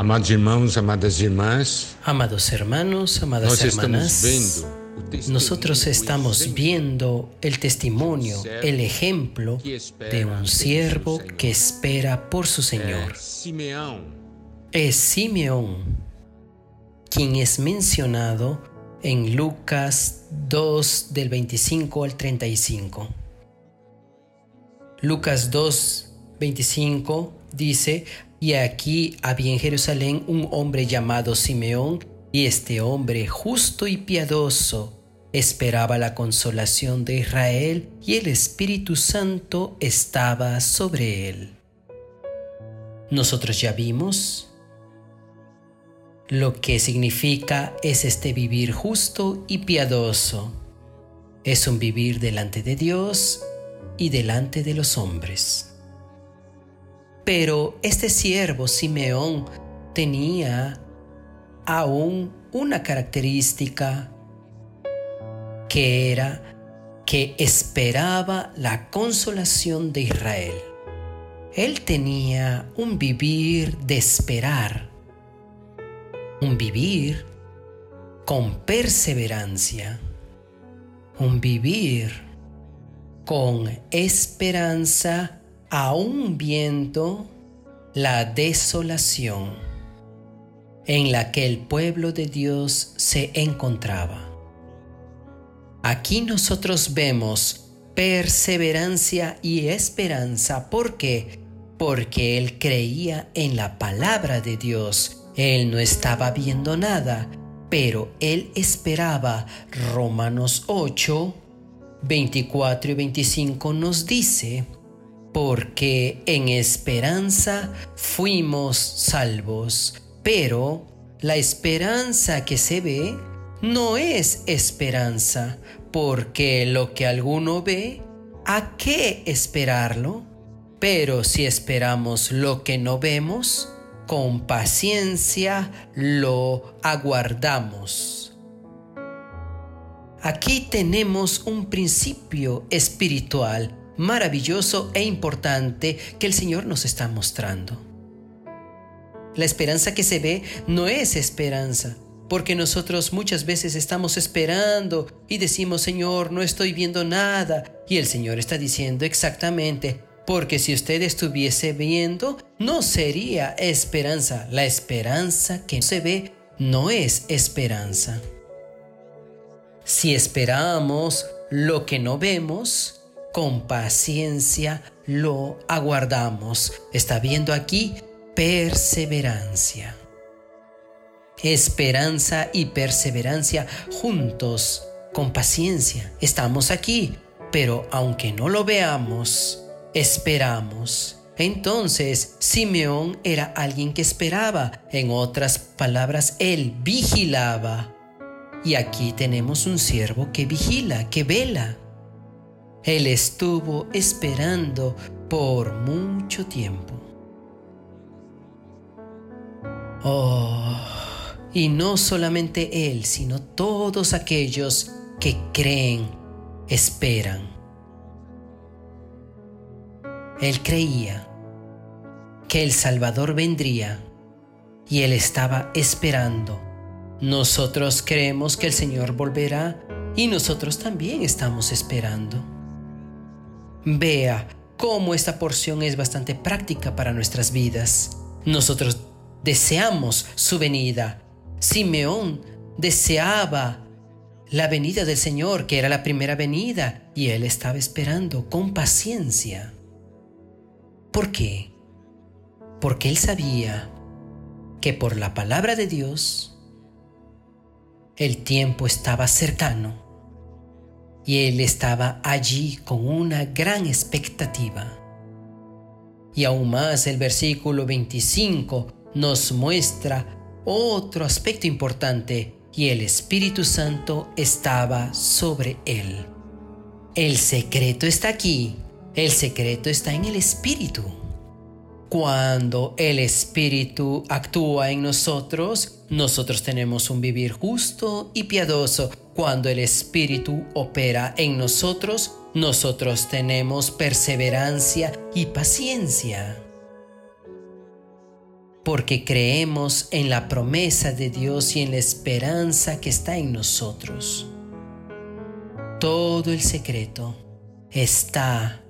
Amados irmãos, amadas irmãs, Amados hermanos, amadas hermanas, nosotros estamos viendo el testimonio, el ejemplo de un siervo que espera por su Señor. Es Simeón, quien es mencionado en Lucas 2 del 25 al 35. Lucas 2, 25 dice, y aquí había en Jerusalén un hombre llamado Simeón, y este hombre justo y piadoso esperaba la consolación de Israel, y el Espíritu Santo estaba sobre él. Nosotros ya vimos lo que significa es este vivir justo y piadoso. Es un vivir delante de Dios y delante de los hombres. Pero este siervo Simeón tenía aún una característica que era que esperaba la consolación de Israel. Él tenía un vivir de esperar, un vivir con perseverancia, un vivir con esperanza aún viendo la desolación en la que el pueblo de Dios se encontraba. Aquí nosotros vemos perseverancia y esperanza. ¿Por qué? Porque él creía en la palabra de Dios. Él no estaba viendo nada, pero él esperaba. Romanos 8, 24 y 25 nos dice, porque en esperanza fuimos salvos, pero la esperanza que se ve no es esperanza, porque lo que alguno ve, ¿a qué esperarlo? Pero si esperamos lo que no vemos, con paciencia lo aguardamos. Aquí tenemos un principio espiritual maravilloso e importante que el Señor nos está mostrando. La esperanza que se ve no es esperanza, porque nosotros muchas veces estamos esperando y decimos, Señor, no estoy viendo nada. Y el Señor está diciendo exactamente, porque si usted estuviese viendo, no sería esperanza. La esperanza que se ve no es esperanza. Si esperamos lo que no vemos, con paciencia lo aguardamos. Está viendo aquí perseverancia. Esperanza y perseverancia juntos, con paciencia. Estamos aquí, pero aunque no lo veamos, esperamos. Entonces, Simeón era alguien que esperaba. En otras palabras, él vigilaba. Y aquí tenemos un siervo que vigila, que vela. Él estuvo esperando por mucho tiempo. Oh, y no solamente él, sino todos aquellos que creen, esperan. Él creía que el Salvador vendría y él estaba esperando. Nosotros creemos que el Señor volverá y nosotros también estamos esperando. Vea cómo esta porción es bastante práctica para nuestras vidas. Nosotros deseamos su venida. Simeón deseaba la venida del Señor, que era la primera venida, y él estaba esperando con paciencia. ¿Por qué? Porque él sabía que por la palabra de Dios el tiempo estaba cercano y él estaba allí con una gran expectativa. Y aún más el versículo 25 nos muestra otro aspecto importante y el Espíritu Santo estaba sobre él. El secreto está aquí, el secreto está en el Espíritu. Cuando el Espíritu actúa en nosotros, nosotros tenemos un vivir justo y piadoso. Cuando el Espíritu opera en nosotros, nosotros tenemos perseverancia y paciencia. porque creemos en la promesa de Dios y en la esperanza que está en nosotros. Todo el secreto está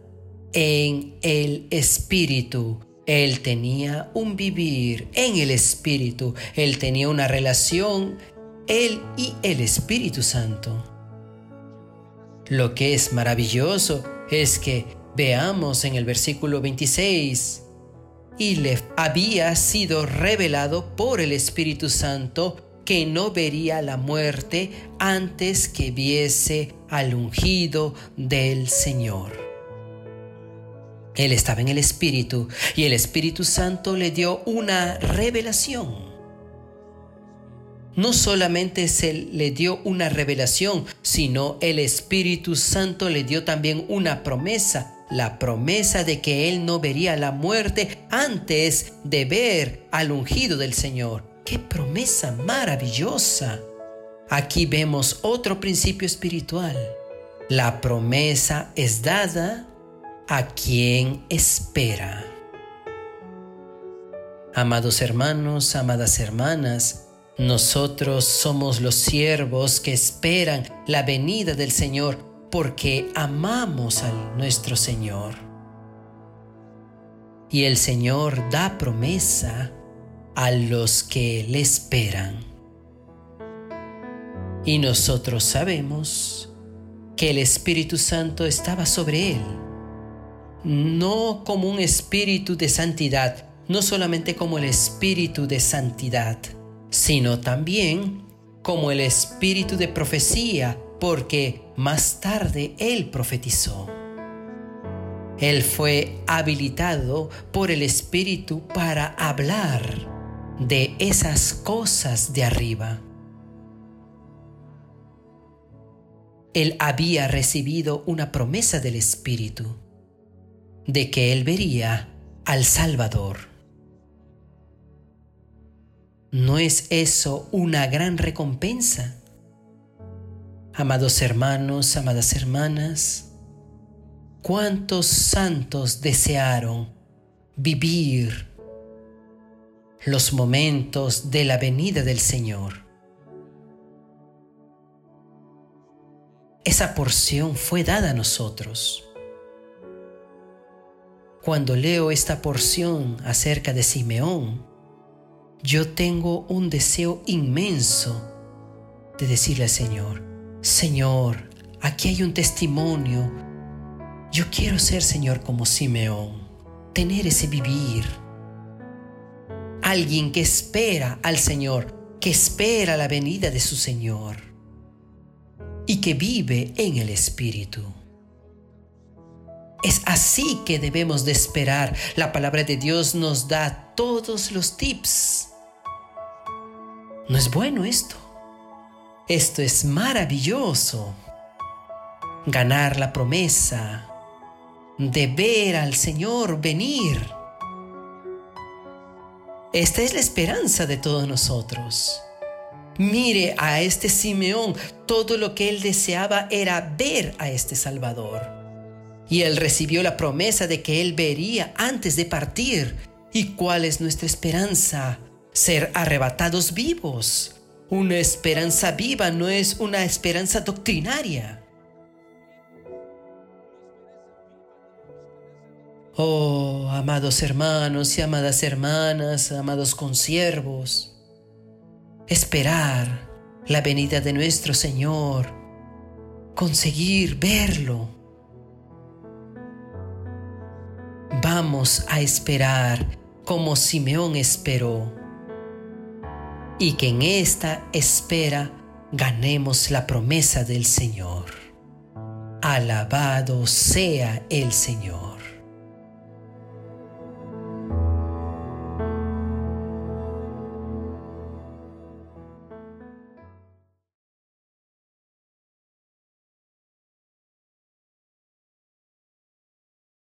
en el Espíritu. Él tenía un vivir en el Espíritu. Él tenía una relación, Él y el Espíritu Santo. Lo que es maravilloso es que veamos en el versículo 26, y le había sido revelado por el Espíritu Santo que no vería la muerte antes que viese al ungido del Señor. Él estaba en el Espíritu y el Espíritu Santo le dio una revelación no solamente se le dio una revelación, sino el Espíritu Santo le dio también una promesa, la promesa de que él no vería la muerte antes de ver al ungido del Señor. ¡Qué promesa maravillosa! Aquí vemos otro principio espiritual. La promesa es dada a quien espera. Amados hermanos, amadas hermanas, nosotros somos los siervos que esperan la venida del Señor porque amamos a nuestro Señor. Y el Señor da promesa a los que le esperan. Y nosotros sabemos que el Espíritu Santo estaba sobre él, no como un espíritu de santidad, no solamente como el espíritu de santidad, sino también como el espíritu de profecía, porque más tarde él profetizó. Él fue habilitado por el Espíritu para hablar de esas cosas de arriba. Él había recibido una promesa del Espíritu de que él vería al Salvador. ¿No es eso una gran recompensa? Amados hermanos, amadas hermanas, ¿cuántos santos desearon vivir los momentos de la venida del Señor? Esa porción fue dada a nosotros. Cuando leo esta porción acerca de Simeón, yo tengo un deseo inmenso de decirle al Señor, Señor, aquí hay un testimonio. Yo quiero ser, Señor, como Simeón, tener ese vivir. Alguien que espera al Señor, que espera la venida de su Señor y que vive en el Espíritu. Es así que debemos de esperar. La palabra de Dios nos da todos los tips no es bueno esto. Esto es maravilloso. Ganar la promesa de ver al Señor venir. Esta es la esperanza de todos nosotros. Mire a este Simeón, todo lo que él deseaba era ver a este Salvador. Y él recibió la promesa de que él vería antes de partir. ¿Y cuál es nuestra esperanza? Ser arrebatados vivos. Una esperanza viva no es una esperanza doctrinaria. Oh, amados hermanos y amadas hermanas, amados consiervos, esperar la venida de nuestro Señor, conseguir verlo. Vamos a esperar como Simeón esperó y que en esta espera ganemos la promesa del Señor. Alabado sea el Señor.